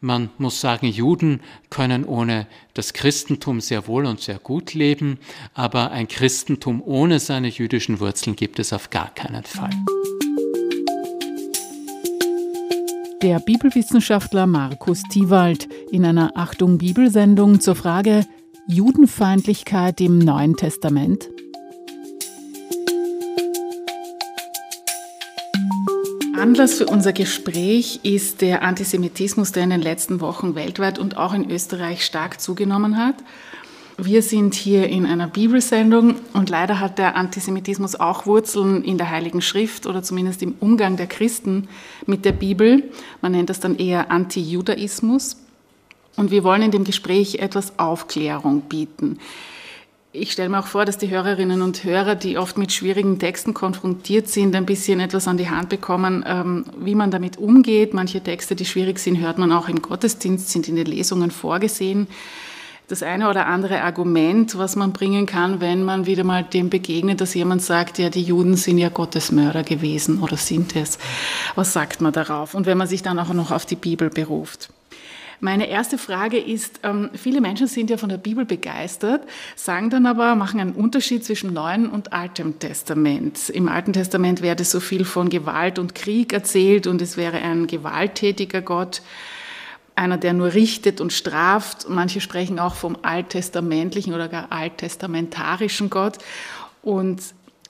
Man muss sagen, Juden können ohne das Christentum sehr wohl und sehr gut leben, aber ein Christentum ohne seine jüdischen Wurzeln gibt es auf gar keinen Fall. Der Bibelwissenschaftler Markus Tiewald in einer Achtung Bibelsendung zur Frage Judenfeindlichkeit im Neuen Testament. Anlass für unser Gespräch ist der Antisemitismus, der in den letzten Wochen weltweit und auch in Österreich stark zugenommen hat. Wir sind hier in einer Bibelsendung und leider hat der Antisemitismus auch Wurzeln in der Heiligen Schrift oder zumindest im Umgang der Christen mit der Bibel. Man nennt das dann eher Antijudaismus. Und wir wollen in dem Gespräch etwas Aufklärung bieten. Ich stelle mir auch vor, dass die Hörerinnen und Hörer, die oft mit schwierigen Texten konfrontiert sind, ein bisschen etwas an die Hand bekommen, ähm, wie man damit umgeht. Manche Texte, die schwierig sind, hört man auch im Gottesdienst, sind in den Lesungen vorgesehen. Das eine oder andere Argument, was man bringen kann, wenn man wieder mal dem begegnet, dass jemand sagt, ja, die Juden sind ja Gottes Mörder gewesen oder sind es. Was sagt man darauf? Und wenn man sich dann auch noch auf die Bibel beruft. Meine erste Frage ist, ähm, viele Menschen sind ja von der Bibel begeistert, sagen dann aber, machen einen Unterschied zwischen Neuen und Altem Testament. Im Alten Testament werde so viel von Gewalt und Krieg erzählt und es wäre ein gewalttätiger Gott, einer, der nur richtet und straft. Manche sprechen auch vom alttestamentlichen oder gar alttestamentarischen Gott. Und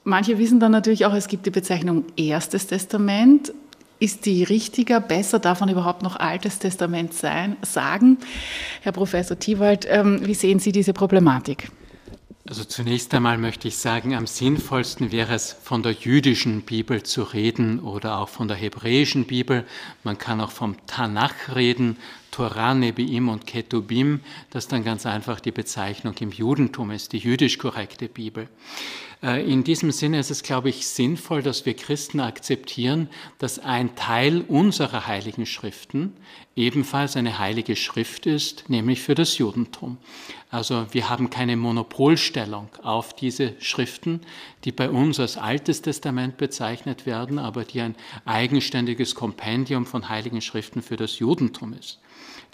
manche wissen dann natürlich auch, es gibt die Bezeichnung Erstes Testament ist die richtiger, besser, darf man überhaupt noch Altes Testament sein, sagen? Herr Professor Tiewald, ähm, wie sehen Sie diese Problematik? Also zunächst einmal möchte ich sagen, am sinnvollsten wäre es, von der jüdischen Bibel zu reden oder auch von der hebräischen Bibel. Man kann auch vom Tanach reden, Torah, Nebiim und Ketubim, das dann ganz einfach die Bezeichnung im Judentum ist, die jüdisch korrekte Bibel. Äh, in diesem Sinne ist es, glaube ich, sinnvoll, dass wir Christen akzeptieren, dass ein Teil unserer heiligen Schriften ebenfalls eine heilige Schrift ist, nämlich für das Judentum. Also wir haben keine Monopolstellung auf diese Schriften, die bei uns als Altes Testament bezeichnet werden, aber die ein eigenständiges Kompendium von heiligen Schriften für das Judentum ist.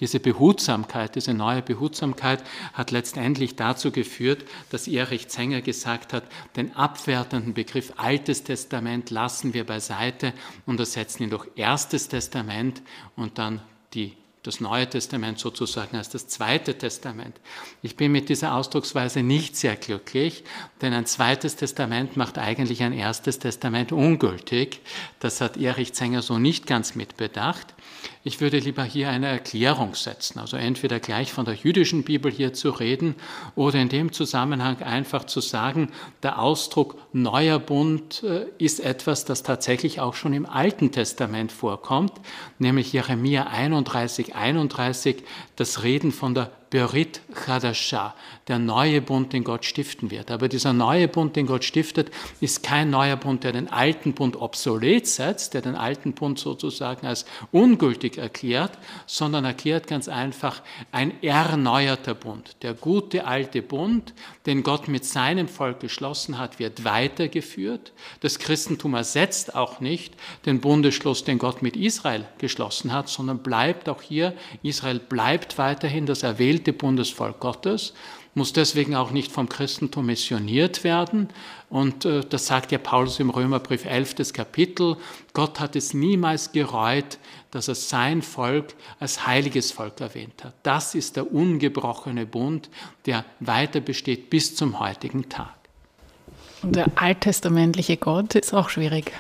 Diese Behutsamkeit, diese neue Behutsamkeit hat letztendlich dazu geführt, dass Erich Zenger gesagt hat, den abwertenden Begriff Altes Testament lassen wir beiseite und ersetzen ihn durch Erstes Testament und dann die das Neue Testament sozusagen als das Zweite Testament. Ich bin mit dieser Ausdrucksweise nicht sehr glücklich, denn ein zweites Testament macht eigentlich ein erstes Testament ungültig. Das hat Erich Zenger so nicht ganz mitbedacht. Ich würde lieber hier eine Erklärung setzen, also entweder gleich von der jüdischen Bibel hier zu reden oder in dem Zusammenhang einfach zu sagen, der Ausdruck neuer Bund äh, ist etwas, das tatsächlich auch schon im Alten Testament vorkommt, nämlich Jeremia 31, 31, das Reden von der Berit Chadasha, der neue Bund, den Gott stiften wird. Aber dieser neue Bund, den Gott stiftet, ist kein neuer Bund, der den alten Bund obsolet setzt, der den alten Bund sozusagen als ungültig erklärt, sondern erklärt ganz einfach ein erneuerter Bund. Der gute alte Bund, den Gott mit seinem Volk geschlossen hat, wird weitergeführt. Das Christentum ersetzt auch nicht den Bundesschluss, den Gott mit Israel geschlossen hat, sondern bleibt auch hier, Israel bleibt weiterhin das erwählte erwählte Bundesvolk Gottes, muss deswegen auch nicht vom Christentum missioniert werden. Und äh, das sagt ja Paulus im Römerbrief 11. Kapitel. Gott hat es niemals gereut, dass er sein Volk als heiliges Volk erwähnt hat. Das ist der ungebrochene Bund, der weiter besteht bis zum heutigen Tag. Und der alttestamentliche Gott ist auch schwierig.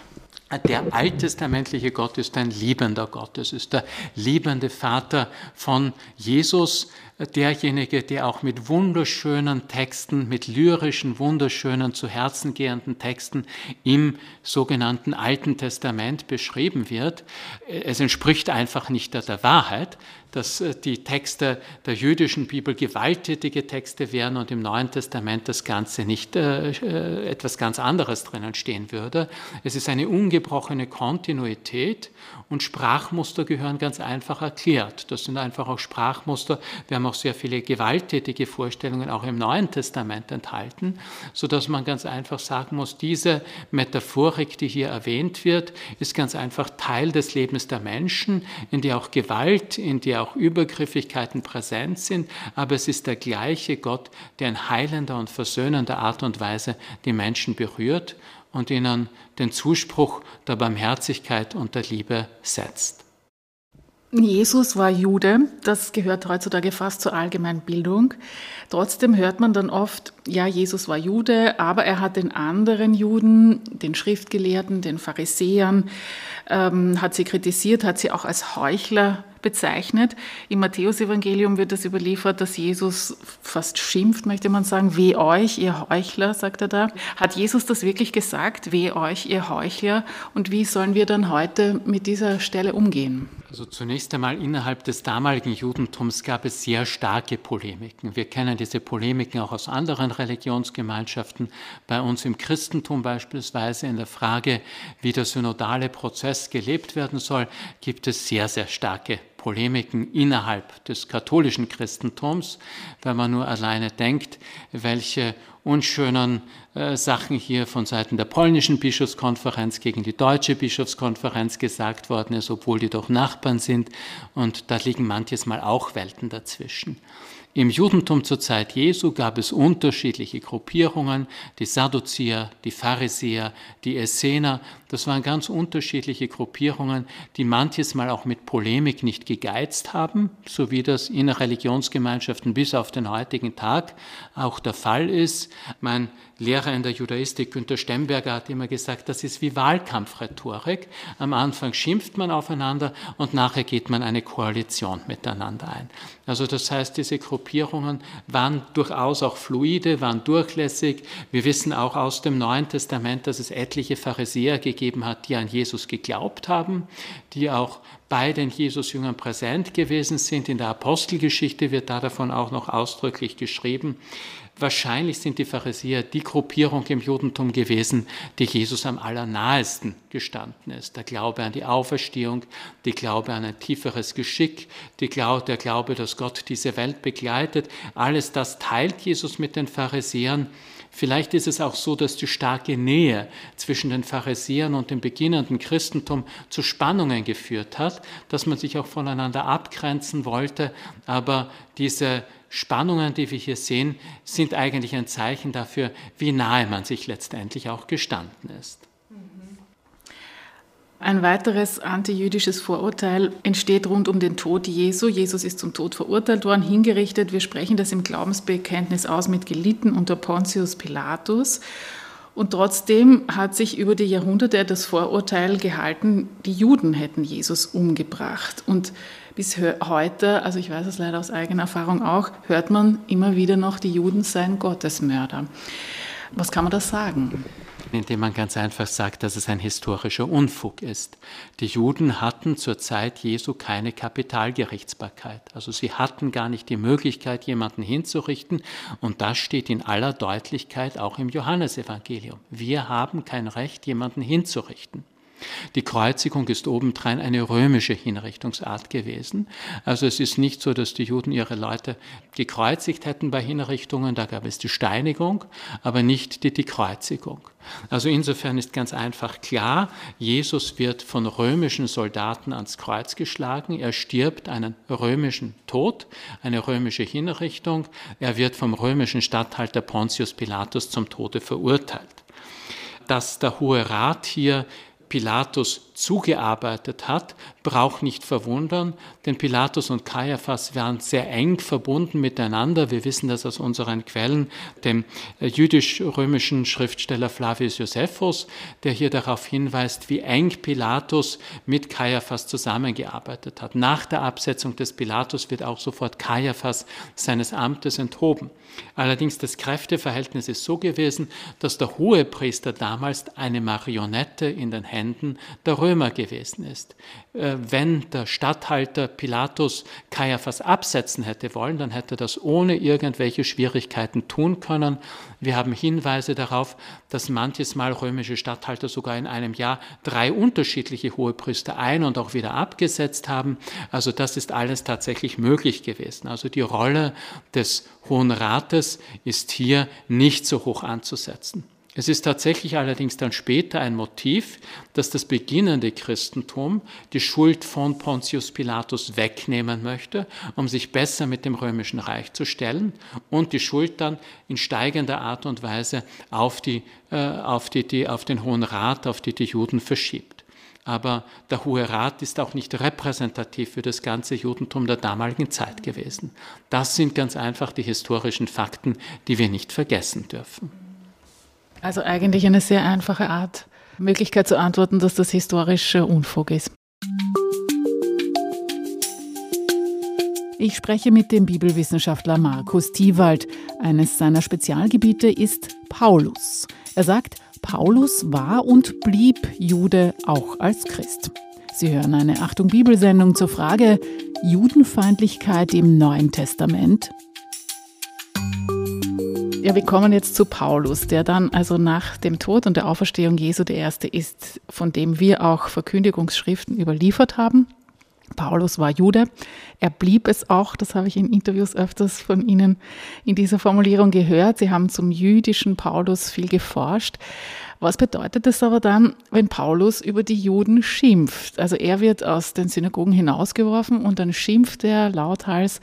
Der alttestamentliche Gott ist ein liebender Gott. Es ist der liebende Vater von Jesus, derjenige, der auch mit wunderschönen Texten, mit lyrischen, wunderschönen, zu Herzen gehenden Texten im sogenannten Alten Testament beschrieben wird. Es entspricht einfach nicht der, der Wahrheit, dass äh, die Texte der jüdischen Bibel gewalttätige Texte wären und im Neuen Testament das Ganze nicht äh, äh, etwas ganz anderes drinnen stehen würde. Es ist eine ungebrochene Kontinuität Und Sprachmuster gehören ganz einfach erklärt. Das sind einfach auch Sprachmuster. Wir haben auch sehr viele gewalttätige Vorstellungen auch im Neuen Testament enthalten, sodass man ganz einfach sagen muss, diese Metaphorik, die hier erwähnt wird, ist ganz einfach Teil des Lebens der Menschen, in der auch Gewalt, in der auch Übergriffigkeiten präsent sind, aber es ist der gleiche Gott, der in heilender und versöhnender Art und Weise die Menschen berührt und ihnen den Zuspruch der Barmherzigkeit und der Liebe setzt. Jesus war Jude, das gehört heutzutage fast zur Allgemeinbildung. Trotzdem hört man dann oft, ja, Jesus war Jude, aber er hat den anderen Juden, den Schriftgelehrten, den Pharisäern, ähm, hat sie kritisiert, hat sie auch als Heuchler bezeichnet. Im Matthäusevangelium wird das überliefert, dass Jesus fast schimpft, möchte man sagen. Weh euch, ihr Heuchler, sagt er da. Hat Jesus das wirklich gesagt? Weh euch, ihr Heuchler? Und wie sollen wir dann heute mit dieser Stelle umgehen? Also zunächst einmal innerhalb des damaligen Judentums gab es sehr starke Polemiken. Wir kennen diese Polemiken auch aus anderen Religionsgemeinschaften. Bei uns im Christentum beispielsweise in der Frage, wie der synodale Prozess gelebt werden soll, gibt es sehr, sehr starke Polemiken innerhalb des katholischen Christentums, wenn man nur alleine denkt, welche unschönen äh, Sachen hier von Seiten der polnischen Bischofskonferenz gegen die deutsche Bischofskonferenz gesagt worden ist, obwohl die doch Nachbarn sind. Und da liegen manches Mal auch Welten dazwischen. Im Judentum zur Zeit Jesu gab es unterschiedliche Gruppierungen, die Sadduzier, die Pharisäer, die Essener, das waren ganz unterschiedliche Gruppierungen, die manches Mal auch mit Polemik nicht gegeizt haben, so wie das in Religionsgemeinschaften bis auf den heutigen Tag auch der Fall ist. Mein Lehrer in der Judaistik, Günter Stemberger, hat immer gesagt, das ist wie Wahlkampfrhetorik. Am Anfang schimpft man aufeinander und nachher geht man eine Koalition miteinander ein. Also das heißt, diese Gruppierungen waren durchaus auch fluide, waren durchlässig. Wir wissen auch aus dem Neuen Testament, dass es etliche Pharisäer gegeben hat, die an Jesus geglaubt haben, die auch bei den Jesus-Jüngern präsent gewesen sind. In der Apostelgeschichte wird da davon auch noch ausdrücklich geschrieben. Wahrscheinlich sind die Pharisäer die Gruppierung im Judentum gewesen, die Jesus am allernahesten gestanden ist. Der Glaube an die Auferstehung, der Glaube an ein tieferes Geschick, der Glaube, dass Gott diese Welt begleitet. Alles das teilt Jesus mit den Pharisäern. Vielleicht ist es auch so, dass die starke Nähe zwischen den Pharisäern und dem beginnenden Christentum zu Spannungen geführt hat, dass man sich auch voneinander abgrenzen wollte, aber diese Spannungen, die wir hier sehen, sind eigentlich ein Zeichen dafür, wie nahe man sich letztendlich auch gestanden ist. Ein weiteres antijüdisches Vorurteil entsteht rund um den Tod Jesu. Jesus ist zum Tod verurteilt worden, hingerichtet. Wir sprechen das im Glaubensbekenntnis aus mit gelitten unter Pontius Pilatus. Und trotzdem hat sich über die Jahrhunderte das Vorurteil gehalten, die Juden hätten Jesus umgebracht. Und bis heute, also ich weiß es leider aus eigener Erfahrung auch, hört man immer wieder noch, die Juden seien Gottesmörder. Was kann man da sagen? Indem man ganz einfach sagt, dass es ein historischer Unfug ist. Die Juden hatten zur Zeit Jesu keine Kapitalgerichtsbarkeit. Also sie hatten gar nicht die Möglichkeit, jemanden hinzurichten. Und das steht in aller Deutlichkeit auch im Johannesevangelium. Wir haben kein Recht, jemanden hinzurichten. Die Kreuzigung ist obendrein eine römische Hinrichtungsart gewesen. Also es ist nicht so, dass die Juden ihre Leute gekreuzigt hätten bei Hinrichtungen, da gab es die Steinigung, aber nicht die, die Kreuzigung. Also insofern ist ganz einfach klar, Jesus wird von römischen Soldaten ans Kreuz geschlagen, er stirbt einen römischen Tod, eine römische Hinrichtung, er wird vom römischen Statthalter Pontius Pilatus zum Tode verurteilt. Dass der Hohe Rat hier Pilatus zugearbeitet hat, braucht nicht verwundern, denn Pilatus und Kaiaphas waren sehr eng verbunden miteinander. Wir wissen das aus unseren Quellen, dem äh, jüdisch-römischen Schriftsteller Flavius Josephus, der hier darauf hinweist, wie eng Pilatus mit Kaiaphas zusammengearbeitet hat. Nach der Absetzung des Pilatus wird auch sofort Kaiaphas seines Amtes enthoben. Allerdings das Kräfteverhältnis ist so gewesen, dass der Hohepriester damals eine Marionette in den Händen der Römer Römer gewesen ist. Äh, wenn der Statthalter Pilatus Kaiaphas absetzen hätte wollen, dann hätte er das ohne irgendwelche Schwierigkeiten tun können. Wir haben Hinweise darauf, dass manches Mal römische Statthalter sogar in einem Jahr drei unterschiedliche Hohepriester ein- und auch wieder abgesetzt haben. Also das ist alles tatsächlich möglich gewesen. Also die Rolle des Hohen Rates ist hier nicht so hoch anzusetzen. Es ist tatsächlich allerdings dann später ein Motiv, dass das beginnende Christentum die Schuld von Pontius Pilatus wegnehmen möchte, um sich besser mit dem römischen Reich zu stellen und die Schuld dann in steigender Art und Weise auf, die, äh, auf, die, die, auf den Hohen Rat, auf die die Juden verschiebt. Aber der Hohe Rat ist auch nicht repräsentativ für das ganze Judentum der damaligen Zeit gewesen. Das sind ganz einfach die historischen Fakten, die wir nicht vergessen dürfen. Also eigentlich eine sehr einfache Art, Möglichkeit zu antworten, dass das historische Unfug ist. Ich spreche mit dem Bibelwissenschaftler Markus Tiewald. Eines seiner Spezialgebiete ist Paulus. Er sagt, Paulus war und blieb Jude auch als Christ. Sie hören eine Achtung Bibelsendung zur Frage Judenfeindlichkeit im Neuen Testament. Ja, wir kommen jetzt zu Paulus, der dann also nach dem Tod und der Auferstehung Jesu der Erste ist, von dem wir auch Verkündigungsschriften überliefert haben. Paulus war Jude. Er blieb es auch, das habe ich in Interviews öfters von Ihnen in dieser Formulierung gehört. Sie haben zum jüdischen Paulus viel geforscht. Was bedeutet es aber dann, wenn Paulus über die Juden schimpft? Also er wird aus den Synagogen hinausgeworfen und dann schimpft er lauthals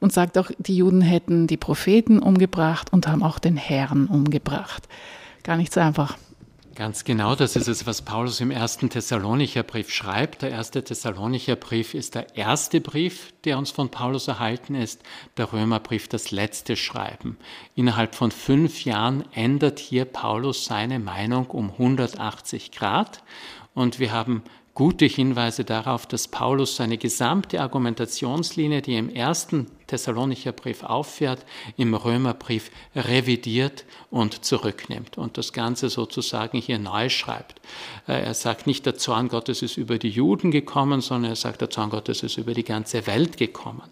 und sagt auch, die Juden hätten die Propheten umgebracht und haben auch den Herrn umgebracht. Gar nicht so einfach. Ganz genau, das ist es, was Paulus im ersten Thessalonicher Brief schreibt. Der erste Thessalonicher Brief ist der erste Brief, der uns von Paulus erhalten ist, der Römerbrief das letzte Schreiben. Innerhalb von fünf Jahren ändert hier Paulus seine Meinung um 180 Grad und wir haben gute Hinweise darauf, dass Paulus seine gesamte Argumentationslinie, die im ersten Thessalonicher Brief auffährt, im Römerbrief revidiert und zurücknimmt und das Ganze sozusagen hier neu schreibt. Äh, er sagt nicht, der Zorn Gottes ist über die Juden gekommen, sondern er sagt, der Zorn Gottes ist über die ganze Welt gekommen.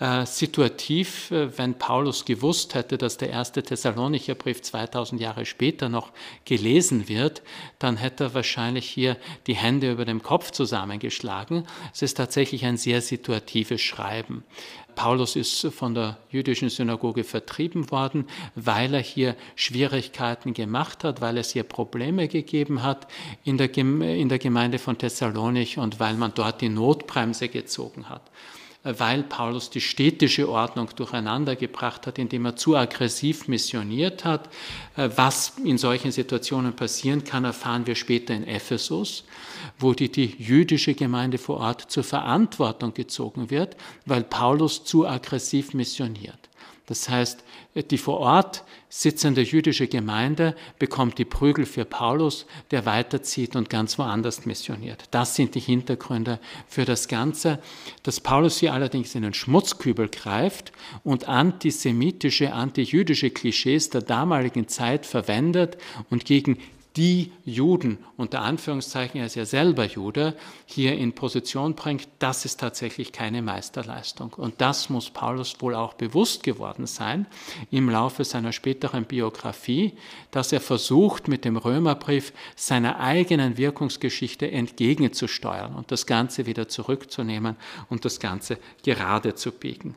Äh, situativ, äh, wenn Paulus gewusst hätte, dass der erste Thessalonicher Brief 2000 Jahre später noch gelesen wird, dann hätte er wahrscheinlich hier die Hände über dem Kopf zusammengeschlagen. Es ist tatsächlich ein sehr situatives Schreiben. Paulus ist von der jüdischen Synagoge vertrieben worden, weil er hier Schwierigkeiten gemacht hat, weil es hier Probleme gegeben hat in der, Gemeinde von Thessalonich und weil man dort die Notbremse gezogen hat weil Paulus die städtische Ordnung durcheinander gebracht hat, indem er zu aggressiv missioniert hat. Äh, was in solchen Situationen passieren kann, erfahren wir später in Ephesus, wo die, die jüdische Gemeinde vor Ort zur Verantwortung gezogen wird, weil Paulus zu aggressiv missioniert. Das heißt, die vor Ort sitzende jüdische Gemeinde bekommt die Prügel für Paulus, der weiterzieht und ganz woanders missioniert. Das sind die Hintergründe für das Ganze. Dass Paulus hier allerdings in den Schmutzkübel greift und antisemitische, antijüdische Klischees der damaligen Zeit verwendet und gegen die Juden, unter Anführungszeichen, er ist ja selber Jude, hier in Position bringt, das ist tatsächlich keine Meisterleistung. Und das muss Paulus wohl auch bewusst geworden sein im Laufe seiner späteren Biografie, dass er versucht, mit dem Römerbrief seiner eigenen Wirkungsgeschichte entgegenzusteuern und das Ganze wieder zurückzunehmen und das Ganze gerade zu biegen.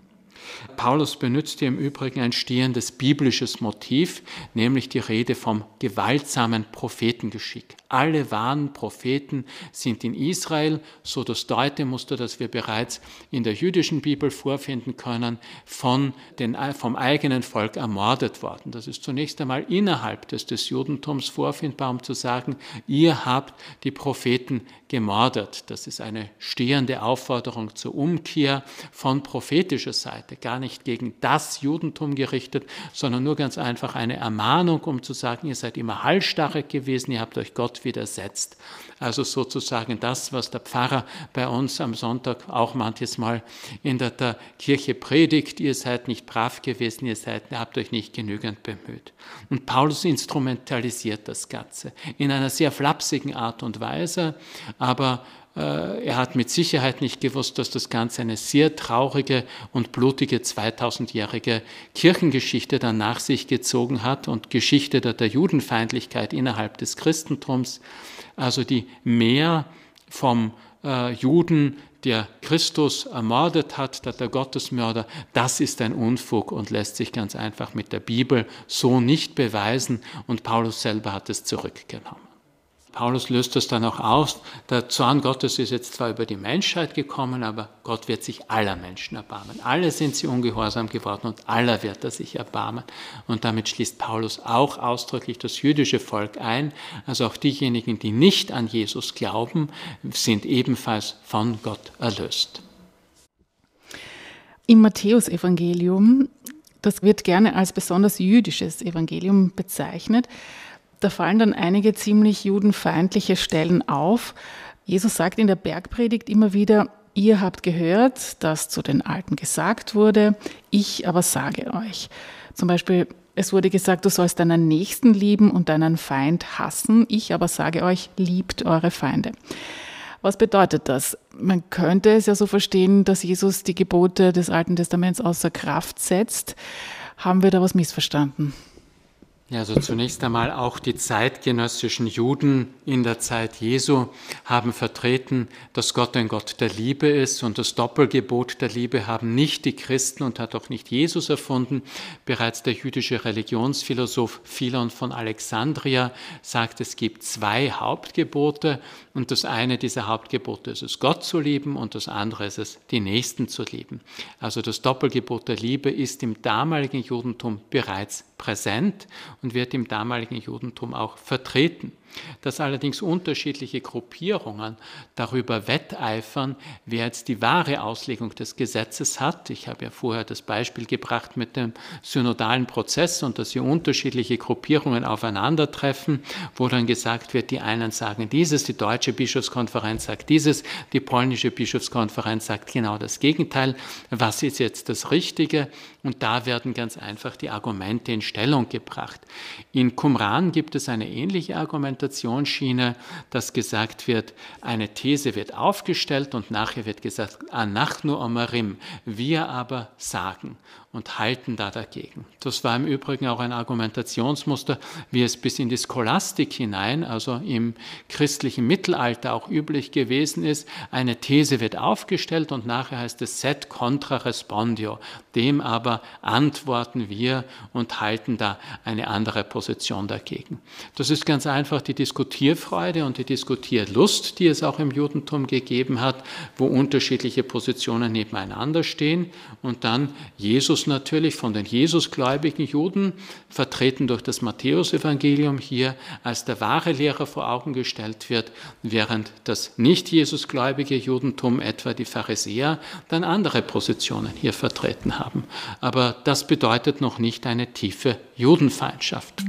Paulus benutzt hier im Übrigen ein stehendes biblisches Motiv, nämlich die Rede vom gewaltsamen Prophetengeschick. Alle wahren Propheten sind in Israel, so das Deutemuster, das wir bereits in der jüdischen Bibel vorfinden können, von den, vom eigenen Volk ermordet worden. Das ist zunächst einmal innerhalb des, des Judentums vorfindbar, um zu sagen, ihr habt die Propheten gemordet. Das ist eine stehende Aufforderung zur Umkehr von prophetischer Seite, gar nicht gegen das Judentum gerichtet, sondern nur ganz einfach eine Ermahnung, um zu sagen, ihr seid immer halsstarrig gewesen, ihr habt euch Gott widersetzt. Also sozusagen das, was der Pfarrer bei uns am Sonntag auch manches Mal in der, der Kirche predigt, ihr seid nicht brav gewesen, ihr seid, ihr habt euch nicht genügend bemüht. Und Paulus instrumentalisiert das Ganze in einer sehr flapsigen Art und Weise, aber äh, er hat mit Sicherheit nicht gewusst, dass das Ganze eine sehr traurige und blutige 2000-jährige Kirchengeschichte dann nach sich gezogen hat und Geschichte der, der Judenfeindlichkeit innerhalb des Christentums, also die mehr vom äh, Juden, der Christus ermordet hat, der, der Gottesmörder, das ist ein Unfug und lässt sich ganz einfach mit der Bibel so nicht beweisen und Paulus selber hat es zurückgenommen. Paulus löst das dann auch aus. Der Zorn Gottes ist jetzt zwar über die Menschheit gekommen, aber Gott wird sich aller Menschen erbarmen. Alle sind sie ungehorsam geworden und aller wird er sich erbarmen. Und damit schließt Paulus auch ausdrücklich das jüdische Volk ein. Also auch diejenigen, die nicht an Jesus glauben, sind ebenfalls von Gott erlöst. Im Matthäusevangelium, das wird gerne als besonders jüdisches Evangelium bezeichnet, da fallen dann einige ziemlich judenfeindliche Stellen auf. Jesus sagt in der Bergpredigt immer wieder, ihr habt gehört, dass zu den Alten gesagt wurde, ich aber sage euch. Zum Beispiel, es wurde gesagt, du sollst deinen Nächsten lieben und deinen Feind hassen, ich aber sage euch, liebt eure Feinde. Was bedeutet das? Man könnte es ja so verstehen, dass Jesus die Gebote des Alten Testaments außer Kraft setzt. Haben wir da was missverstanden? Ja, also zunächst einmal auch die zeitgenössischen Juden in der Zeit Jesu haben vertreten, dass Gott ein Gott der Liebe ist und das Doppelgebot der Liebe haben nicht die Christen und hat auch nicht Jesus erfunden. Bereits der jüdische Religionsphilosoph Philon von Alexandria sagt, es gibt zwei Hauptgebote und das eine dieser Hauptgebote ist es, Gott zu lieben und das andere ist es, die Nächsten zu lieben. Also das Doppelgebot der Liebe ist im damaligen Judentum bereits präsent und wird im damaligen Judentum auch vertreten dass allerdings unterschiedliche Gruppierungen darüber wetteifern, wer jetzt die wahre Auslegung des Gesetzes hat. Ich habe ja vorher das Beispiel gebracht mit dem synodalen Prozess und dass hier unterschiedliche Gruppierungen aufeinandertreffen, wo dann gesagt wird, die einen sagen dieses, die deutsche Bischofskonferenz sagt dieses, die polnische Bischofskonferenz sagt genau das Gegenteil. Was ist jetzt das Richtige? Und da werden ganz einfach die Argumente in Stellung gebracht. In Qumran gibt es eine ähnliche Argumentationsschiene, dass gesagt wird, eine These wird aufgestellt und nachher wird gesagt, omarim, wir aber sagen und halten da dagegen. Das war im Übrigen auch ein Argumentationsmuster, wie es bis in die Scholastik hinein, also im christlichen Mittelalter auch üblich gewesen ist. Eine These wird aufgestellt und nachher heißt es set contra respondio. Dem aber antworten wir und halten da eine andere Position dagegen. Das ist ganz einfach die Diskutierfreude und die Diskutierlust, die es auch im Judentum gegeben hat, wo unterschiedliche Positionen nebeneinander stehen und dann Jesus Jesus natürlich von den Jesusgläubigen Juden, vertreten durch das Matthäusevangelium, hier als der wahre Lehrer vor Augen gestellt wird, während das nicht Jesusgläubige Judentum, etwa die Pharisäer, dann andere Positionen hier vertreten haben. Aber das bedeutet noch nicht eine tiefe Judenfeindschaft.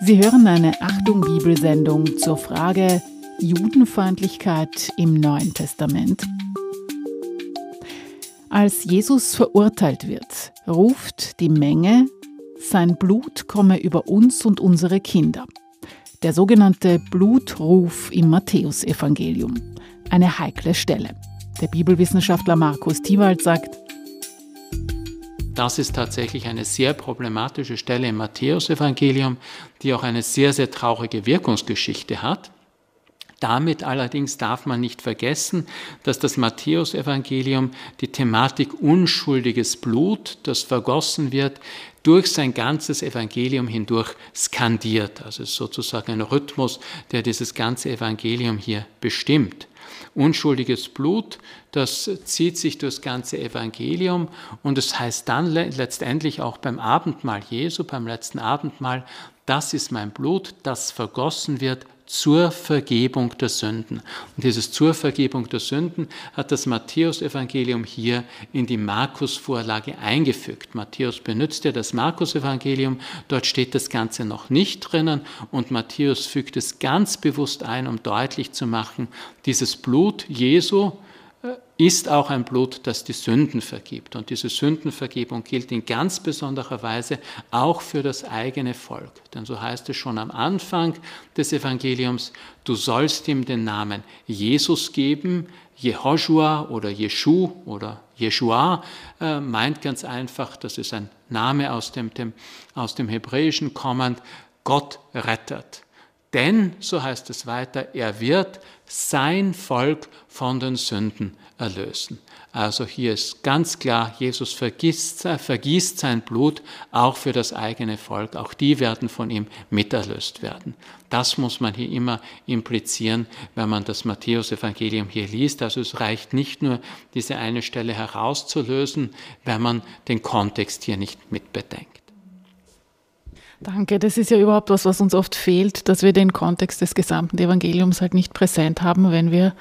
Sie hören eine Achtung Bibelsendung zur Frage Judenfeindlichkeit im Neuen Testament. Als Jesus verurteilt wird, ruft die Menge, sein Blut komme über uns und unsere Kinder. Der sogenannte Blutruf im Matthäusevangelium. Eine heikle Stelle. Der Bibelwissenschaftler Markus Tiwald sagt, das ist tatsächlich eine sehr problematische Stelle im Matthäusevangelium, die auch eine sehr, sehr traurige Wirkungsgeschichte hat. Damit allerdings darf man nicht vergessen, dass das Matthäusevangelium die Thematik unschuldiges Blut, das vergossen wird, durch sein ganzes Evangelium hindurch skandiert. Also sozusagen ein Rhythmus, der dieses ganze Evangelium hier bestimmt. Unschuldiges Blut, das zieht sich durchs ganze Evangelium und es das heißt dann letztendlich auch beim Abendmahl Jesu, beim letzten Abendmahl, das ist mein Blut, das vergossen wird zur Vergebung der Sünden. Und dieses zur Vergebung der Sünden hat das Matthäusevangelium hier in die Markus-Vorlage eingefügt. Matthäus benutzt ja das Markus-Evangelium, dort steht das Ganze noch nicht drinnen und Matthäus fügt es ganz bewusst ein, um deutlich zu machen, dieses Blut Jesu, ist auch ein Blut, das die Sünden vergibt. Und diese Sündenvergebung gilt in ganz besonderer Weise auch für das eigene Volk. Denn so heißt es schon am Anfang des Evangeliums, du sollst ihm den Namen Jesus geben. Jehoshua oder Jeschu oder Jeshua äh, meint ganz einfach, das ist ein Name aus dem, dem, aus dem Hebräischen kommend, Gott rettet. Denn, so heißt es weiter, er wird sein Volk von den Sünden erlösen. Also hier ist ganz klar, Jesus vergießt, vergießt sein Blut auch für das eigene Volk. Auch die werden von ihm miterlöst werden. Das muss man hier immer implizieren, wenn man das Matthäus-Evangelium hier liest. Also es reicht nicht nur, diese eine Stelle herauszulösen, wenn man den Kontext hier nicht mitbedenkt. Danke, das ist ja überhaupt was, was uns oft fehlt, dass wir den Kontext des gesamten Evangeliums halt nicht präsent haben, wenn wir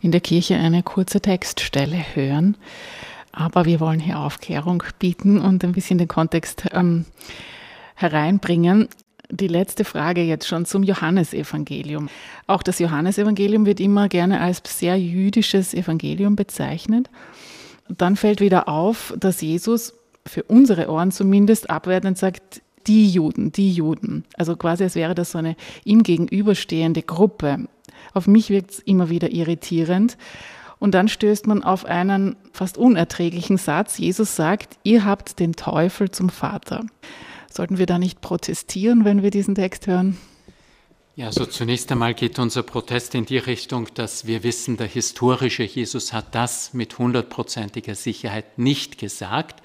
in der Kirche eine kurze Textstelle hören. Aber wir wollen hier Aufklärung bieten und ein bisschen den Kontext ähm, hereinbringen. Die letzte Frage jetzt schon zum Johannesevangelium. Auch das Johannesevangelium wird immer gerne als sehr jüdisches Evangelium bezeichnet. Dann fällt wieder auf, dass Jesus für unsere Ohren zumindest abwertend sagt, die Juden, die Juden. Also quasi, als wäre das so eine ihm gegenüberstehende Gruppe. Auf mich wirkt es immer wieder irritierend. Und dann stößt man auf einen fast unerträglichen Satz. Jesus sagt, ihr habt den Teufel zum Vater. Sollten wir da nicht protestieren, wenn wir diesen Text hören? Ja, also zunächst einmal geht unser Protest in die Richtung, dass wir wissen, der historische Jesus hat das mit hundertprozentiger Sicherheit nicht gesagt.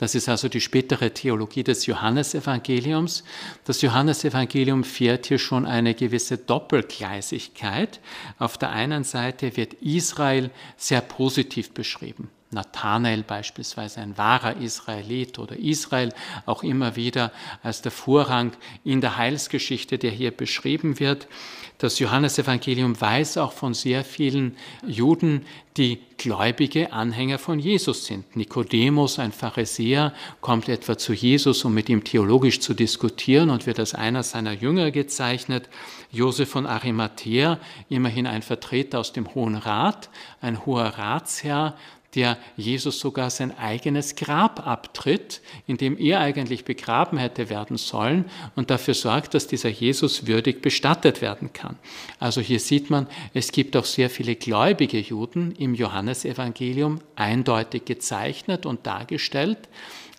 Das ist also die spätere Theologie des Johannesevangeliums. Das Johannesevangelium fährt hier schon eine gewisse Doppelgleisigkeit. Auf der einen Seite wird Israel sehr positiv beschrieben. Nathanael beispielsweise ein wahrer Israelit oder Israel auch immer wieder als der Vorrang in der Heilsgeschichte, der hier beschrieben wird. Das Johannesevangelium weiß auch von sehr vielen Juden, die gläubige Anhänger von Jesus sind. Nikodemus, ein Pharisäer, kommt etwa zu Jesus, um mit ihm theologisch zu diskutieren und wird als einer seiner Jünger gezeichnet. Josef von Arimathea, immerhin ein Vertreter aus dem Hohen Rat, ein hoher Ratsherr, der Jesus sogar sein eigenes Grab abtritt, in dem er eigentlich begraben hätte werden sollen und dafür sorgt, dass dieser Jesus würdig bestattet werden kann. Also hier sieht man, es gibt auch sehr viele gläubige Juden im Johannesevangelium eindeutig gezeichnet und dargestellt.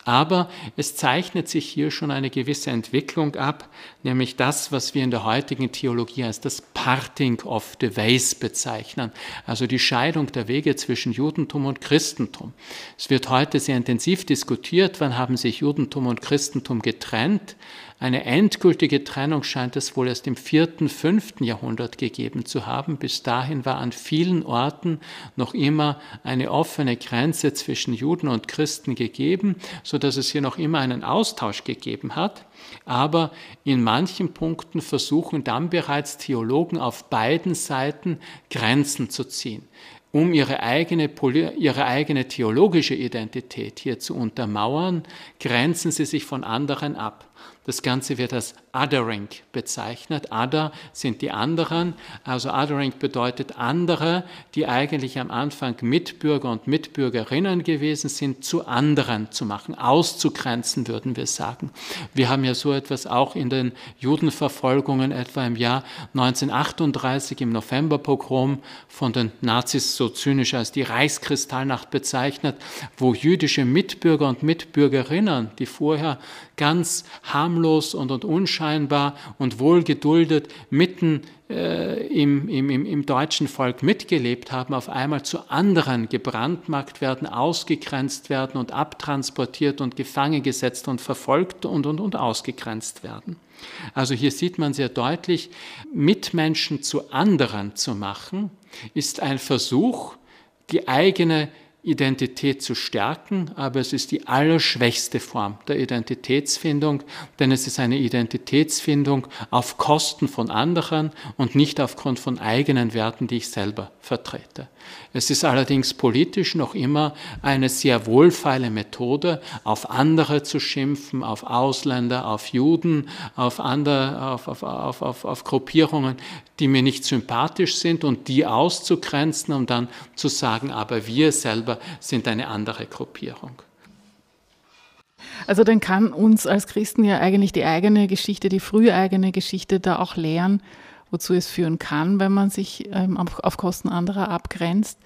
Aber es zeichnet sich hier schon eine gewisse Entwicklung ab, nämlich das, was wir in der heutigen Theologie als das Parting of the Ways bezeichnen, also die Scheidung der Wege zwischen Judentum und Christentum. Es wird heute sehr intensiv diskutiert, wann haben sich Judentum und Christentum getrennt. Eine endgültige Trennung scheint es wohl erst im vierten, fünften Jahrhundert gegeben zu haben. Bis dahin war an vielen Orten noch immer eine offene Grenze zwischen Juden und Christen gegeben, so dass es hier noch immer einen Austausch gegeben hat. Aber in manchen Punkten versuchen dann bereits Theologen auf beiden Seiten Grenzen zu ziehen um ihre eigene, ihre eigene theologische Identität hier zu untermauern, grenzen sie sich von anderen ab. Das Ganze wird als Othering bezeichnet. Other sind die anderen. Also Othering bedeutet andere, die eigentlich am Anfang Mitbürger und Mitbürgerinnen gewesen sind, zu anderen zu machen, auszugrenzen, würden wir sagen. Wir haben ja so etwas auch in den Judenverfolgungen etwa im Jahr 1938 im Novemberpogrom von den Nazis so zynisch als die Reichskristallnacht bezeichnet, wo jüdische Mitbürger und Mitbürgerinnen, die vorher ganz harmlos und, unscheinbar und wohlgeduldet mitten äh, im, im, im deutschen Volk mitgelebt haben, auf einmal zu anderen gebrandmarkt werden, ausgegrenzt werden und abtransportiert und gefangen gesetzt und verfolgt und, und, und ausgegrenzt werden. Also hier sieht man sehr deutlich, Mitmenschen zu anderen zu machen, ist ein Versuch, die eigene Identität zu stärken, aber es ist die allerschwächste Form der Identitätsfindung, denn es ist eine Identitätsfindung auf Kosten von anderen und nicht aufgrund von eigenen Werten, die ich selber vertrete. Es ist allerdings politisch noch immer eine sehr wohlfeile Methode, auf andere zu schimpfen, auf Ausländer, auf Juden, auf, andere, auf, auf, auf, auf, auf Gruppierungen, die mir nicht sympathisch sind und die auszugrenzen, um dann zu sagen, aber wir selber sind eine andere Gruppierung. Also dann kann uns als Christen ja eigentlich die eigene Geschichte, die frühe eigene Geschichte da auch lehren, wozu es führen kann, wenn man sich ähm, auf Kosten anderer abgrenzt.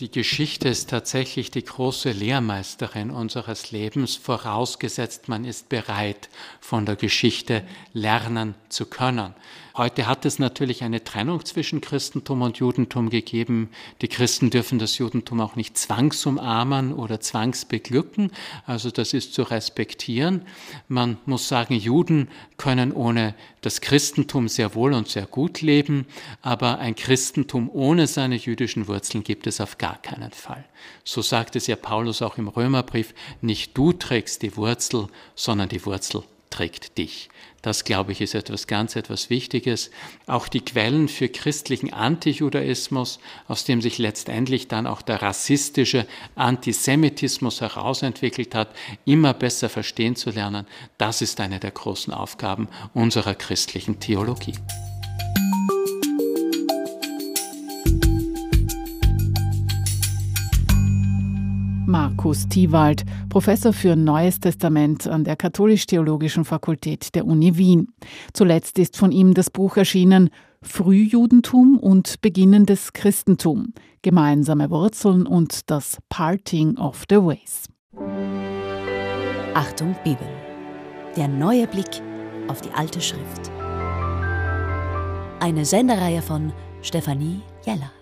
Die Geschichte ist tatsächlich die große Lehrmeisterin unseres Lebens, vorausgesetzt man ist bereit, von der Geschichte lernen zu können. Heute hat es natürlich eine Trennung zwischen Christentum und Judentum gegeben. Die Christen dürfen das Judentum auch nicht zwangsumarmen oder zwangsbeglücken. Also das ist zu respektieren. Man muss sagen, Juden können ohne das Christentum sehr wohl und sehr gut leben, aber ein Christentum ohne seine jüdischen Wurzeln gibt es auf gar keinen Fall. So sagt es ja Paulus auch im Römerbrief, nicht du trägst die Wurzel, sondern die Wurzel trägt dich. Das, glaube ich, ist etwas ganz, etwas Wichtiges. Auch die Quellen für christlichen Antijudaismus, aus dem sich letztendlich dann auch der rassistische Antisemitismus herausentwickelt hat, immer besser verstehen zu lernen, das ist eine der großen Aufgaben unserer christlichen Theologie. Markus Tiewald, Professor für Neues Testament an der Katholisch-Theologischen Fakultät der Uni Wien. Zuletzt ist von ihm das Buch erschienen Frühjudentum und beginnendes Christentum, gemeinsame Wurzeln und das Parting of the Ways. Achtung Bibel. Der neue Blick auf die alte Schrift. Eine Sendereihe von Stefanie Jeller.